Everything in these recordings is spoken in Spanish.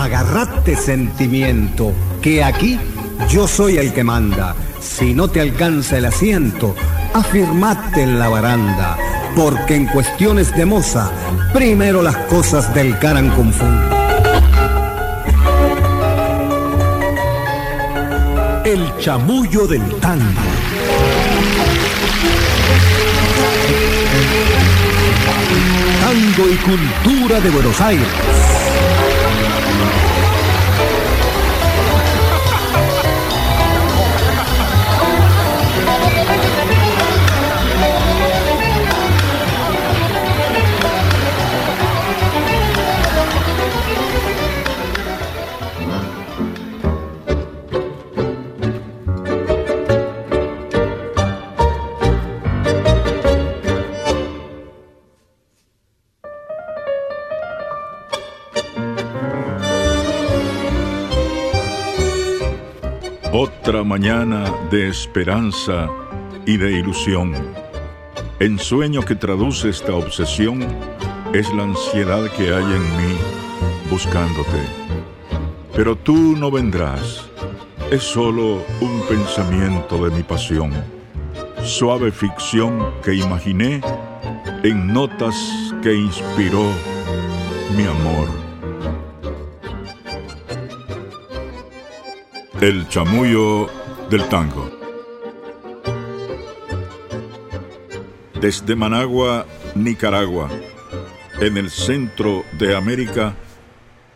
Agarrate sentimiento, que aquí yo soy el que manda. Si no te alcanza el asiento, afirmate en la baranda, porque en cuestiones de moza, primero las cosas del caran confunden. El chamullo del tango. Tango y cultura de Buenos Aires. Mañana de esperanza y de ilusión. Ensueño que traduce esta obsesión es la ansiedad que hay en mí buscándote. Pero tú no vendrás, es solo un pensamiento de mi pasión, suave ficción que imaginé en notas que inspiró mi amor. El chamullo del tango. Desde Managua, Nicaragua, en el centro de América,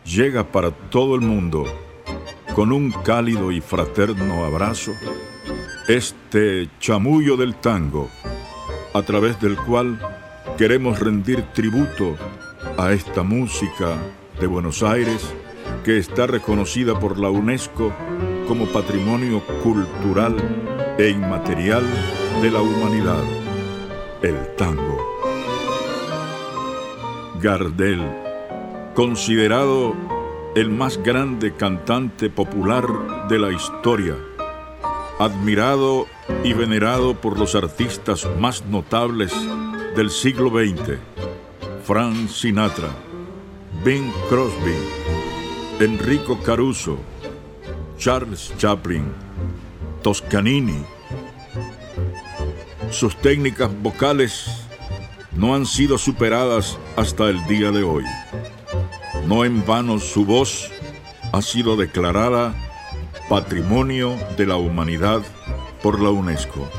llega para todo el mundo, con un cálido y fraterno abrazo, este chamullo del tango, a través del cual queremos rendir tributo a esta música de Buenos Aires que está reconocida por la UNESCO como patrimonio cultural e inmaterial de la humanidad, el tango. Gardel, considerado el más grande cantante popular de la historia, admirado y venerado por los artistas más notables del siglo XX, Frank Sinatra, Bing Crosby, Enrico Caruso, Charles Chaplin, Toscanini. Sus técnicas vocales no han sido superadas hasta el día de hoy. No en vano su voz ha sido declarada Patrimonio de la Humanidad por la UNESCO.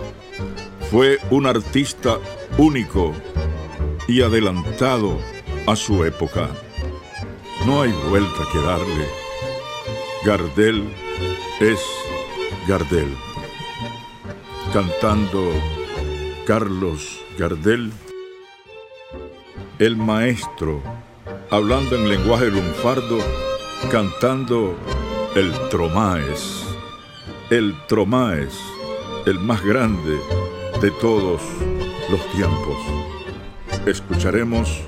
Fue un artista único y adelantado a su época. No hay vuelta que darle. Gardel es Gardel. Cantando Carlos Gardel, el maestro, hablando en lenguaje lunfardo, cantando el Tromaes, el Tromaes, el más grande de todos los tiempos. Escucharemos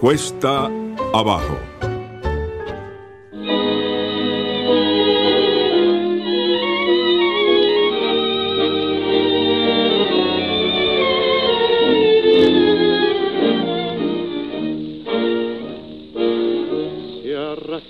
Cuesta Abajo.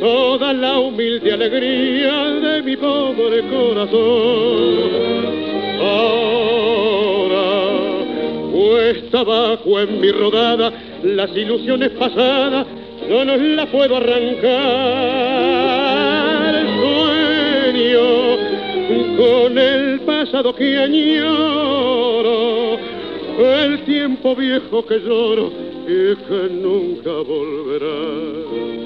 toda la humilde alegría de mi pobre corazón. Ahora, puesta abajo en mi rodada, las ilusiones pasadas no nos las puedo arrancar. Sueño con el pasado que añoro, el tiempo viejo que lloro y que nunca volverá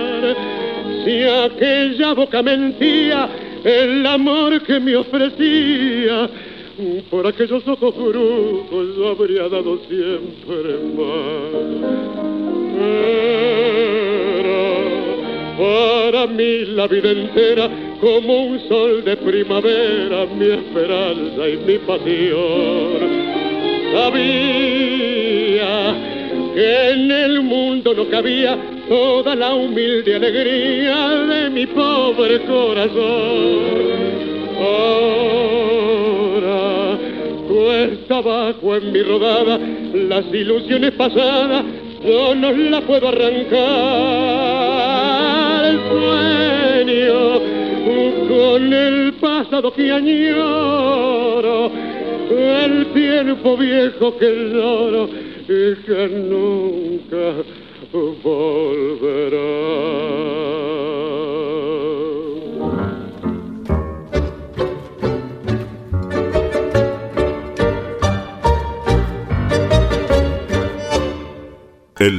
si aquella boca mentía el amor que me ofrecía, por aquellos ojos brujos yo habría dado siempre más. Era para mí la vida entera como un sol de primavera, mi esperanza y mi pasión. Sabía que en el mundo no cabía toda la humilde alegría de mi pobre corazón. Ahora cuesta abajo en mi rodada las ilusiones pasadas, yo no las puedo arrancar. El sueño con el pasado que añoro, el tiempo viejo que lloro y que nunca. El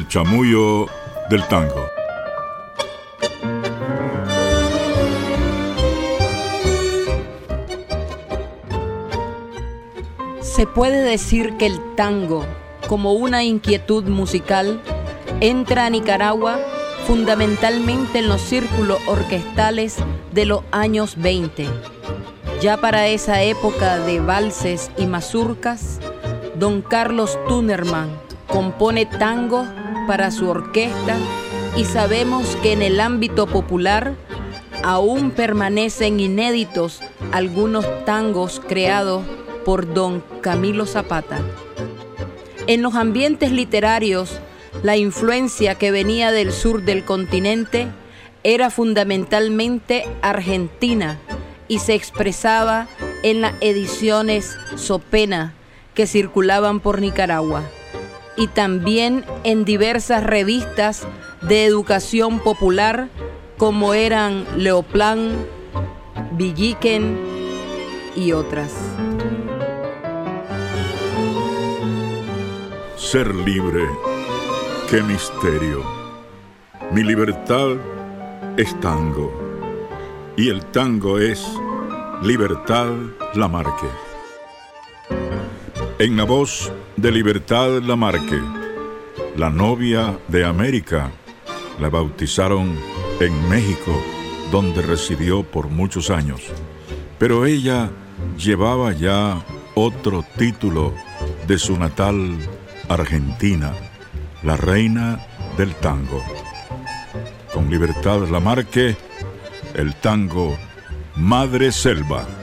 chamullo del tango. Se puede decir que el tango como una inquietud musical, entra a Nicaragua fundamentalmente en los círculos orquestales de los años 20. Ya para esa época de valses y mazurcas, don Carlos Tunerman compone tangos para su orquesta y sabemos que en el ámbito popular aún permanecen inéditos algunos tangos creados por don Camilo Zapata. En los ambientes literarios, la influencia que venía del sur del continente era fundamentalmente argentina y se expresaba en las ediciones Sopena que circulaban por Nicaragua y también en diversas revistas de educación popular como eran Leoplan, Villiquen y otras. Ser libre, qué misterio. Mi libertad es tango y el tango es Libertad Lamarque. En la voz de Libertad Lamarque, la novia de América, la bautizaron en México, donde residió por muchos años. Pero ella llevaba ya otro título de su natal Argentina, la reina del tango. Con Libertad Lamarque, el tango Madre Selva.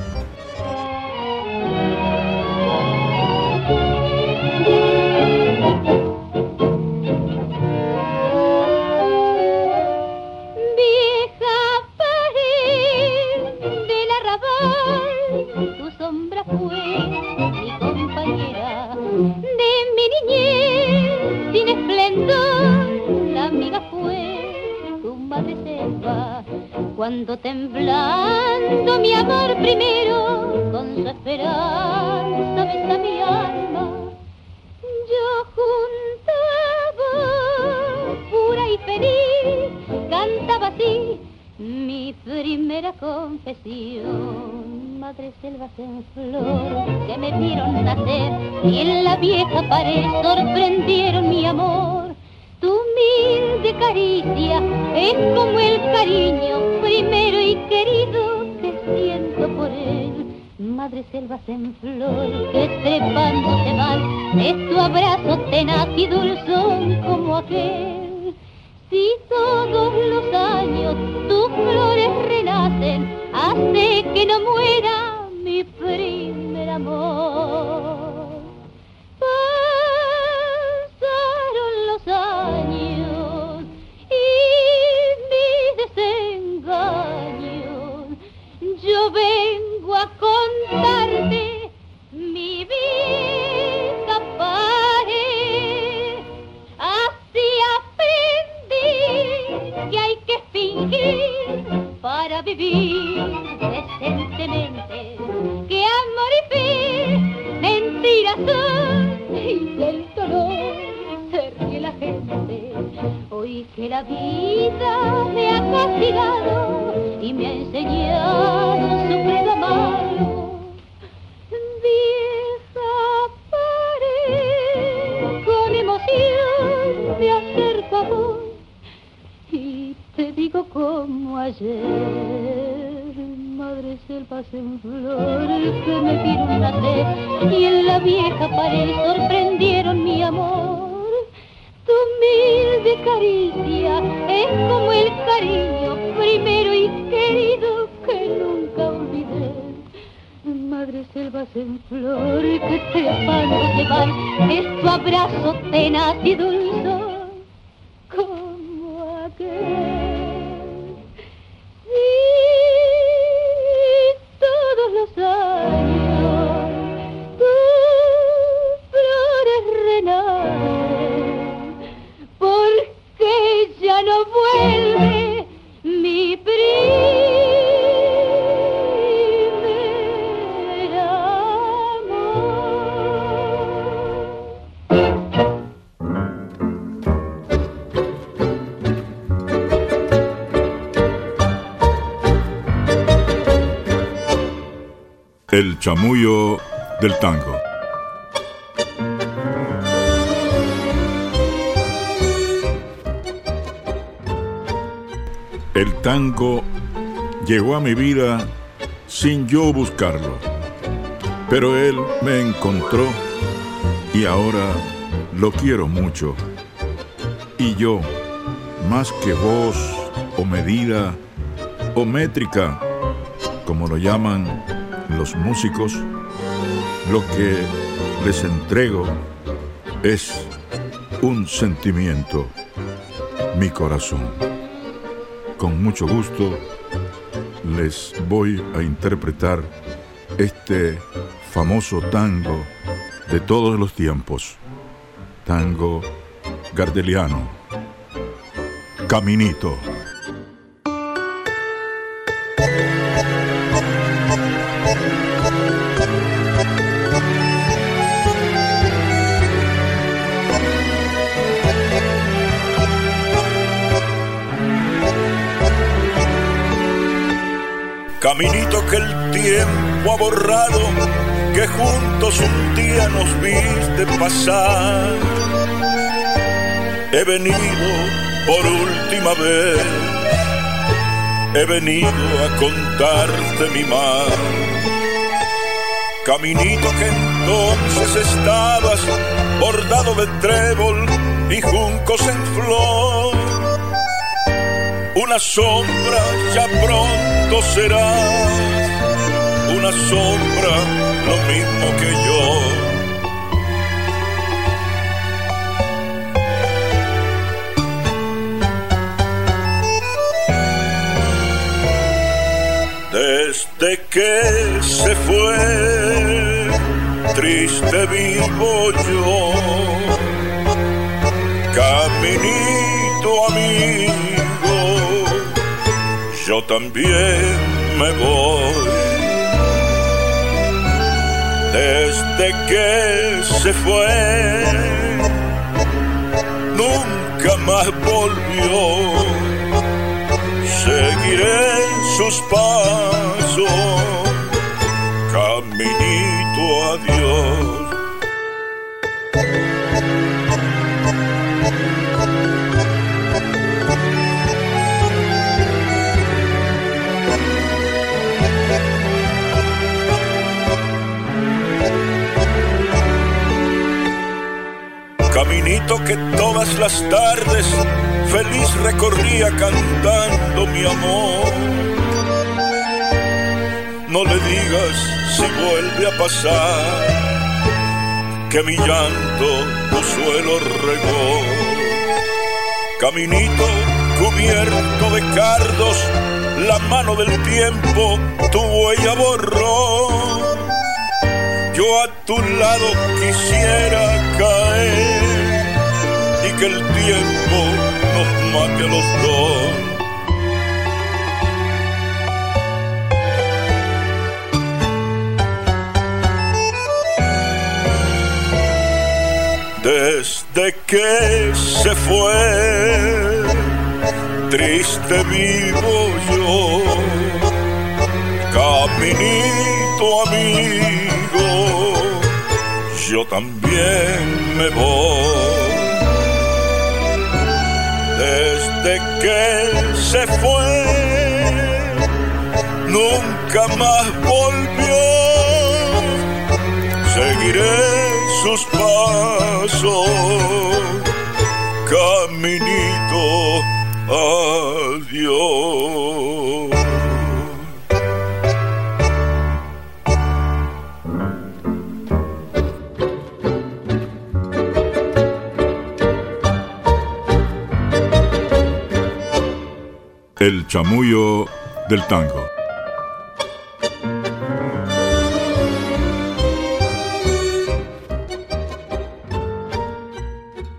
Temblando mi amor primero con su esperanza besa mi alma. Yo juntaba pura y feliz, cantaba así mi primera confesión. Madre selvas en flor que me vieron nacer y en la vieja pared sorprendieron mi amor. Tu humilde caricia Selvas en flor que trepándose van, es tu abrazo tenaz y dulzón como aquel. Si todos los años tus flores renacen, hace que no muera mi primera amor. Para vivir decentemente. Que amor y fe mentiras son y del dolor se ríe la gente. Hoy que la vida me ha castigado y me ha enseñado su como ayer, madre selvas en flor que me vieron nacer y en la vieja pared sorprendieron mi amor. Tu humilde caricia es como el cariño primero y querido que nunca olvidé madre selvas en flor que te afano llevar es tu abrazo tenaz y dulce El chamullo del tango. El tango llegó a mi vida sin yo buscarlo, pero él me encontró y ahora lo quiero mucho. Y yo, más que voz o medida o métrica, como lo llaman los músicos, lo que les entrego es un sentimiento, mi corazón. Con mucho gusto les voy a interpretar este famoso tango de todos los tiempos, tango gardeliano, Caminito. Caminito que el tiempo ha borrado, que juntos un día nos viste pasar. He venido por última vez, he venido a contarte mi mal. Caminito que entonces estabas bordado de trébol y juncos en flor una sombra ya pronto serás, una sombra lo mismo que yo. Desde que se fue, triste vivo yo, caminito amigo yo también me voy. Desde que se fue, nunca más volvió. Seguiré sus pasos, caminito a Dios. Todas las tardes feliz recorría cantando mi amor. No le digas si vuelve a pasar, que mi llanto tu suelo regó. Caminito cubierto de cardos, la mano del tiempo tu huella borró. Yo a tu lado quisiera caer que el tiempo nos mate a los dos desde que se fue, triste vivo yo, caminito amigo, yo también me voy. Desde que se fue, nunca más volvió, seguiré sus pasos, caminito, adiós. Chamullo del tango.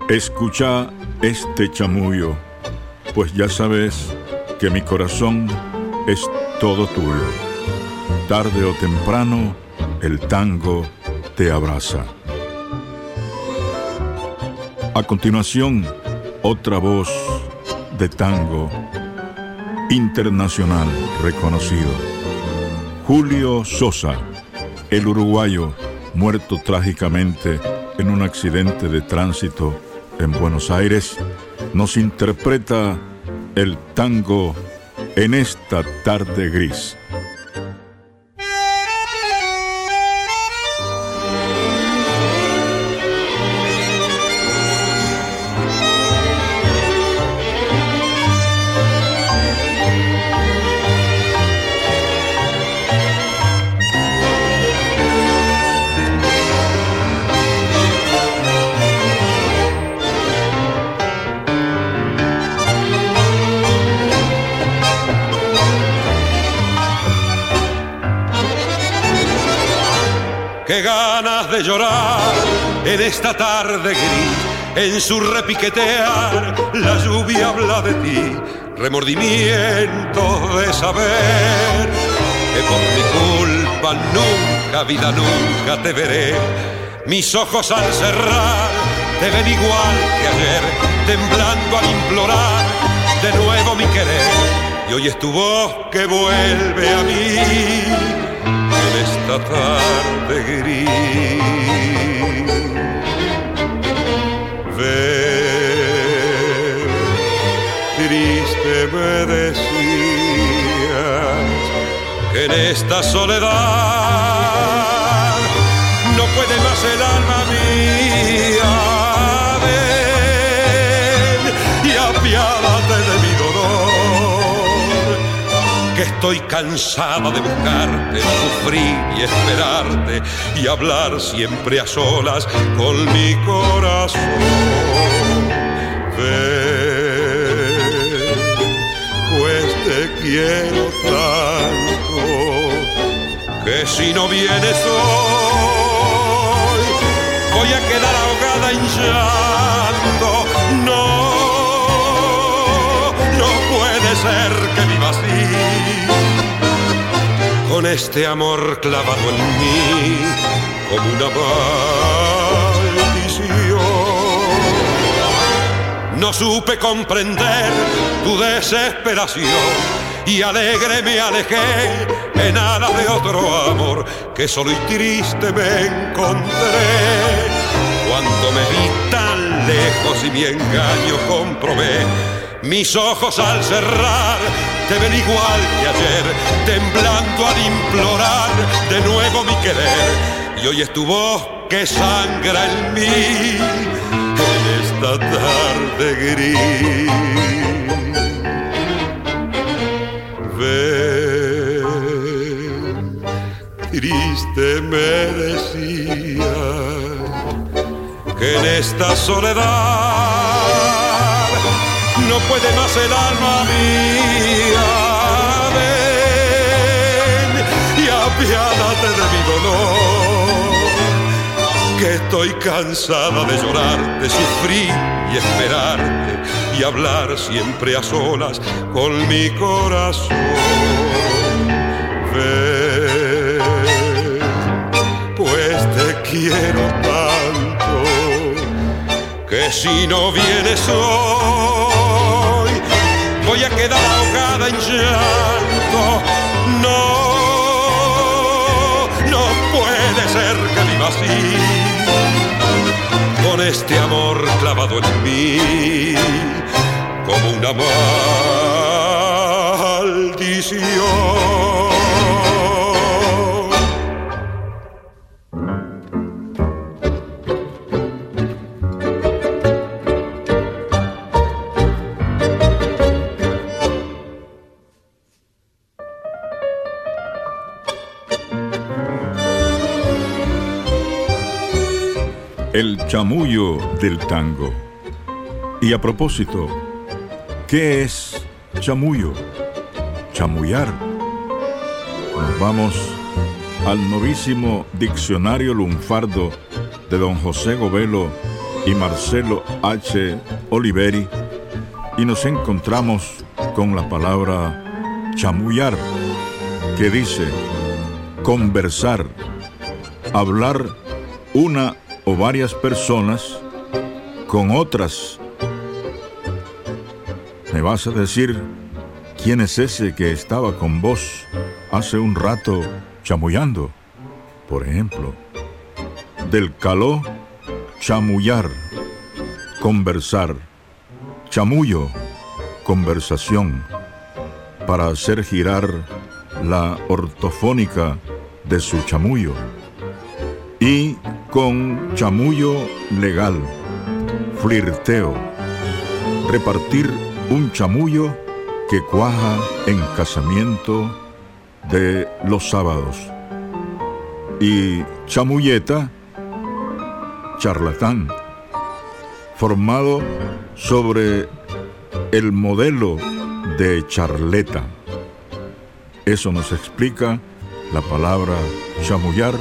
Escucha este chamullo, pues ya sabes que mi corazón es todo tuyo. Tarde o temprano, el tango te abraza. A continuación, otra voz de tango internacional reconocido. Julio Sosa, el uruguayo, muerto trágicamente en un accidente de tránsito en Buenos Aires, nos interpreta el tango en esta tarde gris. Llorar en esta tarde gris. En su repiquetear la lluvia habla de ti, remordimiento de saber que por mi culpa nunca, vida nunca te veré. Mis ojos al cerrar te ven igual que ayer, temblando al implorar de nuevo mi querer. Y hoy es tu voz que vuelve a mí esta tarde gris. Ver, triste me decías que en esta soledad no puede más el alma mía. Estoy cansada de buscarte, sufrir y esperarte y hablar siempre a solas con mi corazón. Ven, pues te quiero tanto que si no vienes hoy voy a quedar ahogada en llanto. Con este amor clavado en mí como una maldición. No supe comprender tu desesperación y alegre me alejé en alas de otro amor que solo y triste me encontré cuando me vi tan lejos y mi engaño comprobé mis ojos al cerrar te ven igual que ayer, temblando al implorar de nuevo mi querer. Y hoy es tu voz que sangra en mí en esta tarde gris. Ven, triste me decía que en esta soledad puede más el alma mía. Ven y apiádate de mi dolor, que estoy cansada de llorar, de sufrir y esperarte y hablar siempre a solas con mi corazón. Pues te quiero tanto que si no vienes hoy voy a quedar ahogada en llanto. No, no puede ser que viva así con este amor clavado en mí como una maldición. Chamullo del tango. Y a propósito, ¿qué es chamullo? Chamullar. Nos vamos al novísimo diccionario lunfardo de don José Govelo y Marcelo H. Oliveri y nos encontramos con la palabra chamullar, que dice conversar, hablar una varias personas con otras. ¿Me vas a decir quién es ese que estaba con vos hace un rato chamullando? Por ejemplo, del caló, chamullar, conversar, chamullo, conversación, para hacer girar la ortofónica de su chamullo. Y con chamullo legal, flirteo, repartir un chamullo que cuaja en casamiento de los sábados. Y chamulleta, charlatán, formado sobre el modelo de charleta. Eso nos explica la palabra chamullar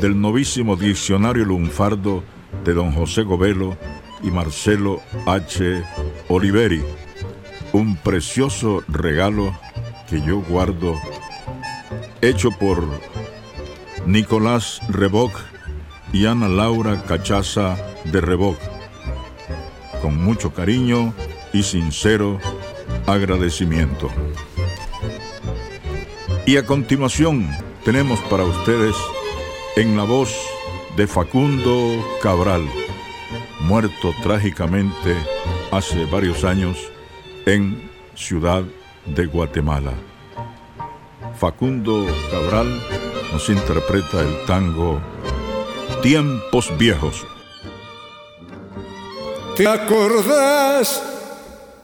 del novísimo diccionario lunfardo de don José Govelo y Marcelo H. Oliveri. Un precioso regalo que yo guardo, hecho por Nicolás Reboc y Ana Laura Cachaza de Reboc. Con mucho cariño y sincero agradecimiento. Y a continuación tenemos para ustedes en la voz de Facundo Cabral, muerto trágicamente hace varios años en Ciudad de Guatemala. Facundo Cabral nos interpreta el tango Tiempos Viejos. ¿Te acordás?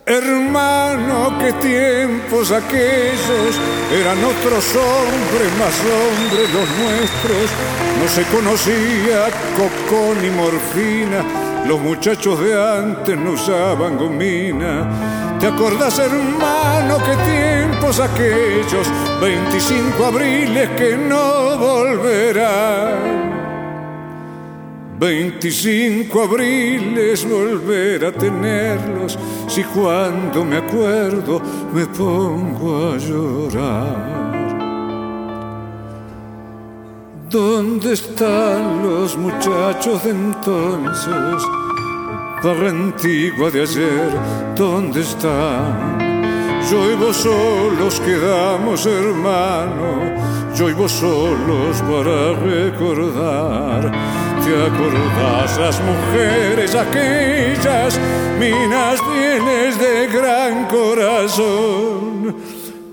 Hermano, qué tiempos aquellos, eran otros hombres, más hombres los nuestros, no se conocía coco ni morfina, los muchachos de antes no usaban gomina. ¿Te acordás, hermano, qué tiempos aquellos, 25 abriles que no volverán? 25 abriles volver a tenerlos, si cuando me acuerdo me pongo a llorar. ¿Dónde están los muchachos de entonces? Para antigua de ayer, ¿dónde están? Yo y vos solos quedamos hermanos, yo y vos solos para recordar ¿Te acordás las mujeres aquellas, minas bienes de gran corazón,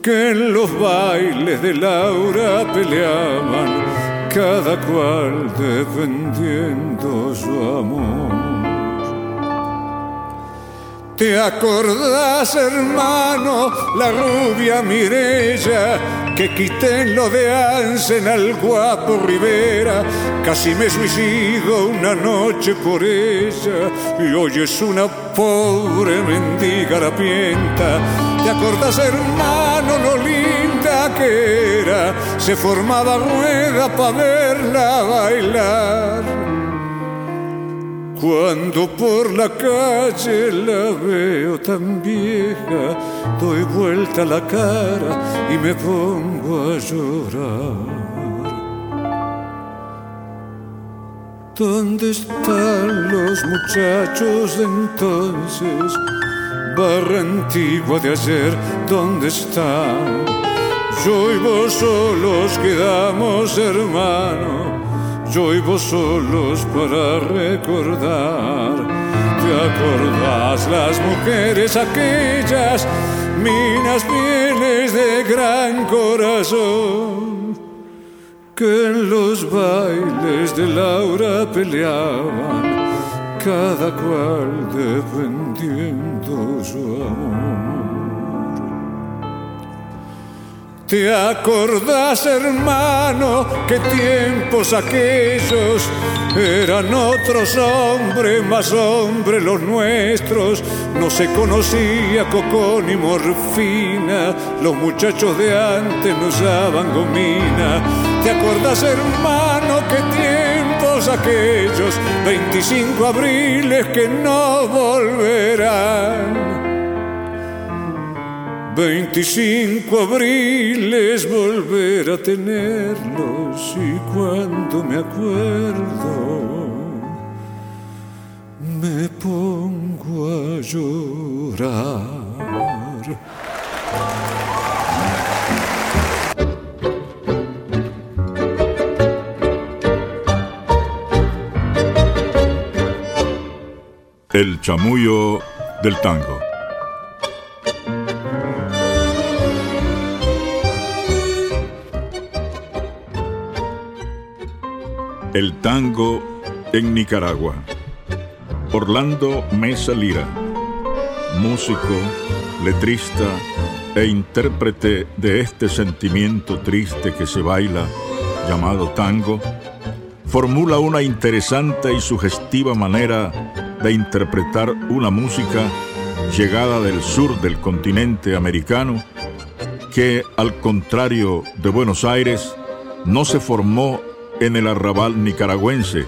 que en los bailes de Laura peleaban, cada cual defendiendo su amor? ¿Te acordás, hermano, la rubia Mirella que quité en lo de Ansen al guapo Rivera? Casi me suicido una noche por ella y hoy es una pobre mendiga la pienta. ¿Te acordás, hermano, lo linda que era? Se formaba rueda para verla bailar cuando por la calle la veo tan vieja, doy vuelta la cara y me pongo a llorar. ¿Dónde están los muchachos de entonces? Barra antigua de ayer, ¿dónde están? Yo y vos solos quedamos hermanos yo y vos solos para recordar. ¿Te acordás las mujeres aquellas, minas pieles de gran corazón, que en los bailes de Laura peleaban, cada cual defendiendo su amor? ¿Te acordás, hermano, que tiempos aquellos eran otros hombres, más hombres los nuestros? No se conocía cocón ni morfina, los muchachos de antes no usaban gomina. ¿Te acordás, hermano, que tiempos aquellos, 25 abriles que no volverán? 25 abriles volver a tenerlos y cuando me acuerdo me pongo a llorar. El chamullo del tango. El tango en Nicaragua. Orlando Mesa Lira, músico, letrista e intérprete de este sentimiento triste que se baila llamado tango, formula una interesante y sugestiva manera de interpretar una música llegada del sur del continente americano que, al contrario de Buenos Aires, no se formó en el arrabal nicaragüense,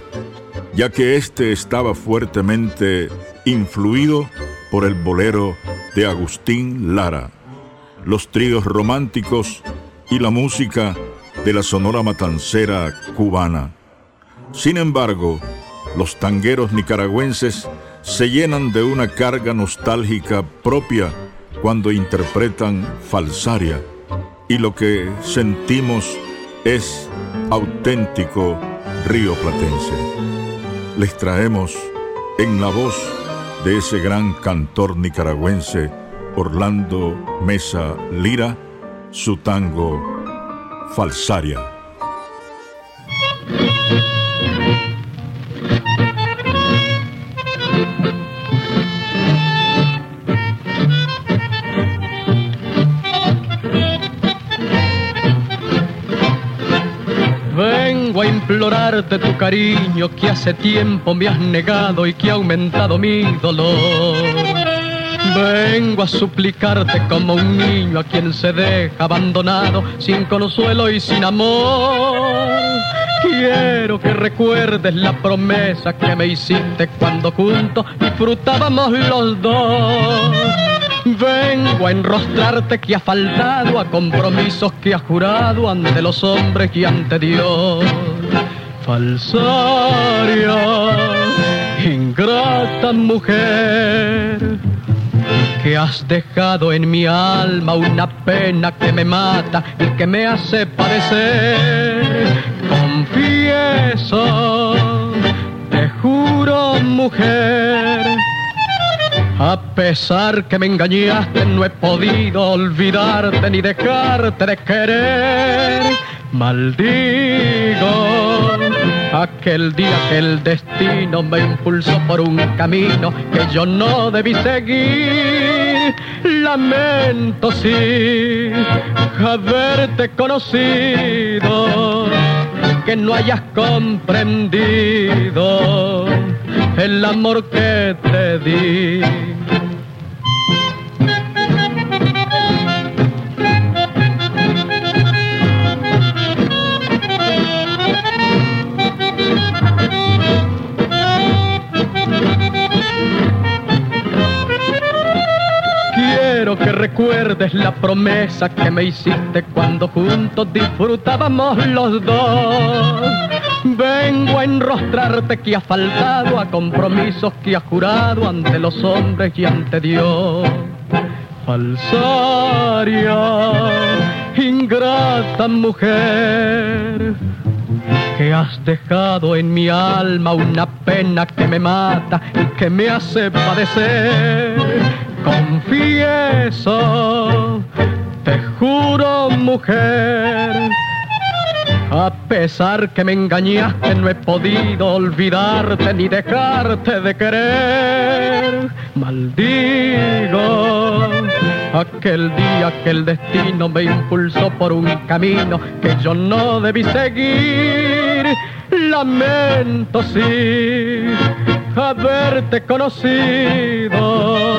ya que éste estaba fuertemente influido por el bolero de Agustín Lara, los tríos románticos y la música de la sonora matancera cubana. Sin embargo, los tangueros nicaragüenses se llenan de una carga nostálgica propia cuando interpretan falsaria, y lo que sentimos es auténtico río platense. Les traemos en la voz de ese gran cantor nicaragüense Orlando Mesa Lira su tango Falsaria. Implorarte tu cariño que hace tiempo me has negado y que ha aumentado mi dolor. Vengo a suplicarte como un niño a quien se deja abandonado, sin consuelo y sin amor. Quiero que recuerdes la promesa que me hiciste cuando juntos disfrutábamos los dos. Vengo a enrostrarte que ha faltado a compromisos que ha jurado ante los hombres y ante Dios. Falsaria, ingrata mujer, que has dejado en mi alma una pena que me mata y que me hace padecer. Confieso, te juro mujer a pesar que me engañaste, no he podido olvidarte ni dejarte de querer. Maldigo Aquel día que el destino me impulsó por un camino que yo no debí seguir. Lamento sí haberte conocido, que no hayas comprendido el amor que te di. Que recuerdes la promesa que me hiciste cuando juntos disfrutábamos los dos. Vengo a enrostrarte que ha faltado a compromisos que ha jurado ante los hombres y ante Dios. Falsaria, ingrata mujer, que has dejado en mi alma una pena que me mata y que me hace padecer. Confieso, te juro mujer, a pesar que me engañaste, no he podido olvidarte ni dejarte de querer. Maldigo aquel día que el destino me impulsó por un camino que yo no debí seguir. Lamento sí haberte conocido,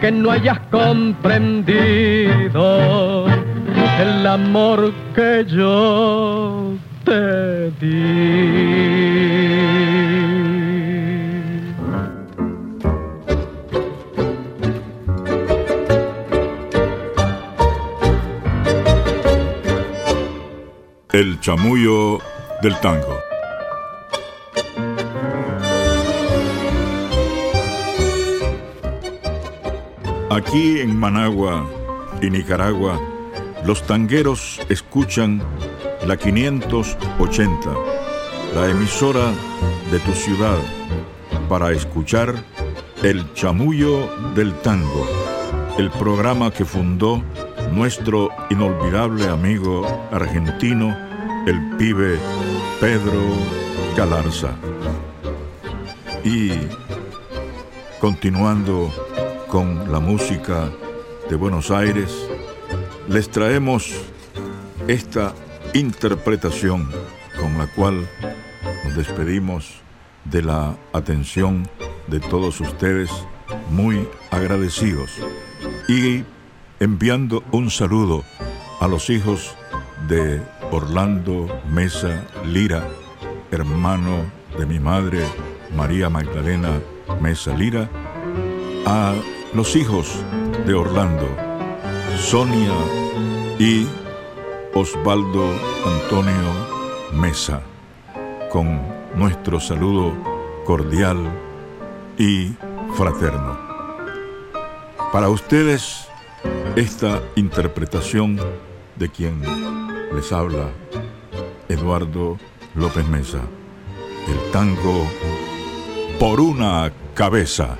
que no hayas comprendido el amor que yo te di. El chamullo del tango. Aquí en Managua y Nicaragua, los tangueros escuchan la 580, la emisora de tu ciudad, para escuchar el chamullo del tango, el programa que fundó nuestro inolvidable amigo argentino, el pibe Pedro Galarza. Y continuando con la música de Buenos Aires, les traemos esta interpretación con la cual nos despedimos de la atención de todos ustedes, muy agradecidos. Y enviando un saludo a los hijos de Orlando Mesa Lira, hermano de mi madre María Magdalena Mesa Lira, a los hijos de Orlando, Sonia y Osvaldo Antonio Mesa, con nuestro saludo cordial y fraterno. Para ustedes, esta interpretación de quien les habla, Eduardo López Mesa, el tango por una cabeza.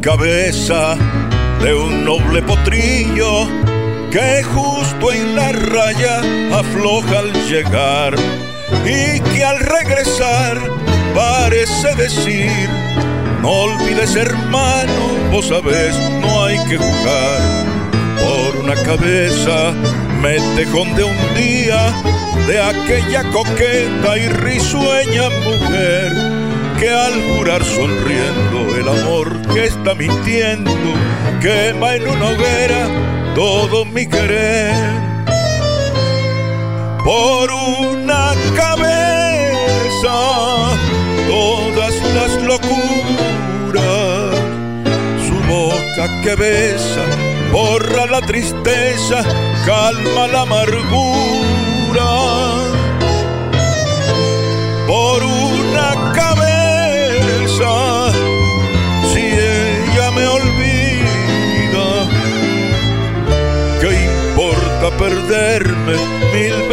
Cabeza de un noble potrillo que justo en la raya afloja al llegar y que al regresar parece decir no olvides hermano, vos sabés, no hay que jugar. Por una cabeza me de un día de aquella coqueta y risueña mujer que al jurar sonriendo el amor que está mintiendo quema en una hoguera todo mi querer. Por una cabeza todas las locuras, su boca que besa borra la tristeza, calma la amargura.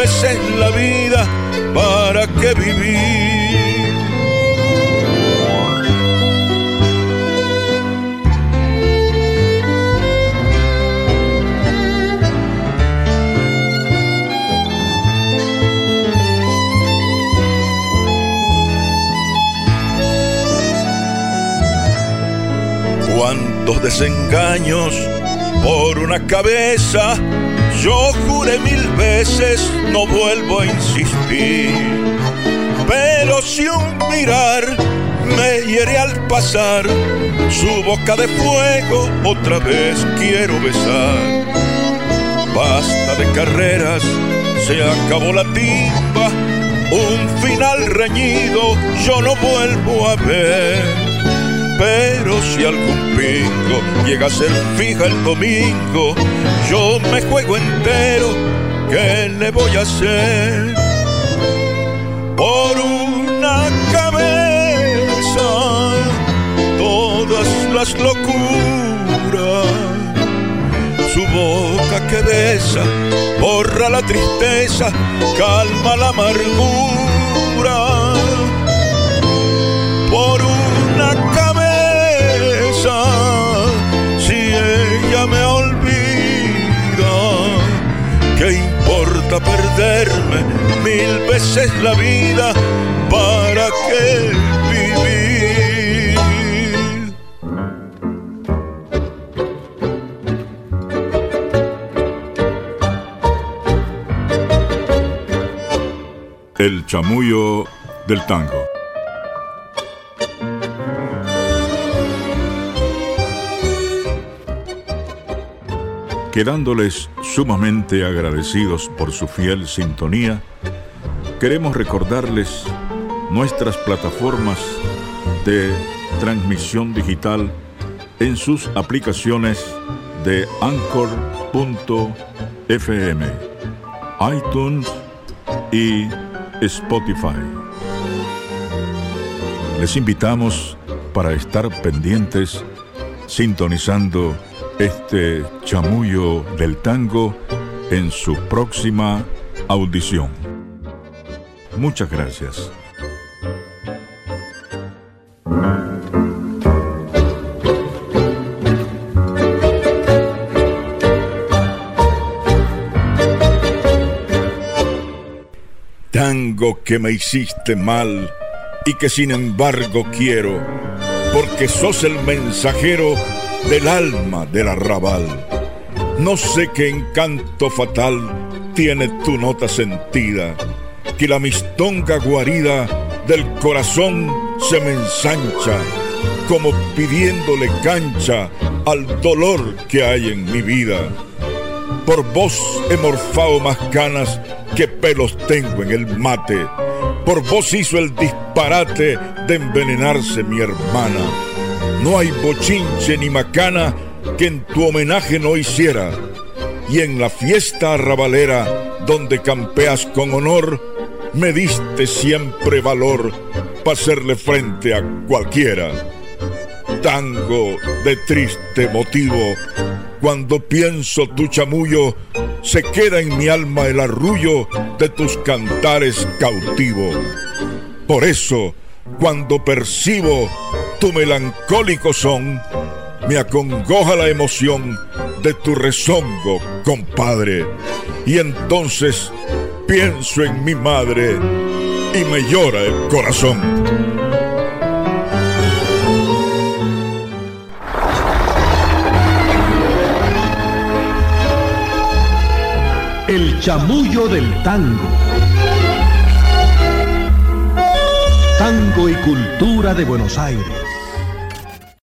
Mil veces la vida? ¿Para qué vivir? cuántos desengaños por una cabeza. Yo juré mil veces, no vuelvo a insistir. Pero si un mirar me hiere al pasar, su boca de fuego otra vez quiero besar. Basta de carreras, se acabó la timba, un final reñido yo no vuelvo a ver pero si algún pingo llega a ser fija el domingo, yo me juego entero, ¿qué le voy a hacer? Por una cabeza, todas las locuras. Su boca que besa, borra la tristeza, calma la amargura. Perderme mil veces la vida? ¿Para qué vivir? El chamullo del tango. Quedándoles sumamente agradecidos por su fiel sintonía, queremos recordarles nuestras plataformas de transmisión digital en sus aplicaciones de anchor.fm, iTunes y Spotify. Les invitamos para estar pendientes sintonizando este chamullo del tango en su próxima audición. Muchas gracias. Tango que me hiciste mal y que sin embargo quiero, porque sos el mensajero del alma del arrabal. No sé qué encanto fatal tiene tu nota sentida, que la mistonga guarida del corazón se me ensancha, como pidiéndole cancha al dolor que hay en mi vida. Por vos he morfado más canas que pelos tengo en el mate. Por vos hizo el disparate de envenenarse mi hermana no hay bochinche ni macana que en tu homenaje no hiciera. Y en la fiesta arrabalera, donde campeas con honor, me diste siempre valor para hacerle frente a cualquiera. Tango de triste motivo, cuando pienso tu chamullo, se queda en mi alma el arrullo de tus cantares cautivo. Por eso, cuando percibo tu melancólico son, me acongoja la emoción de tu rezongo, compadre. Y entonces pienso en mi madre y me llora el corazón. El chamullo del tango. Tango y cultura de Buenos Aires.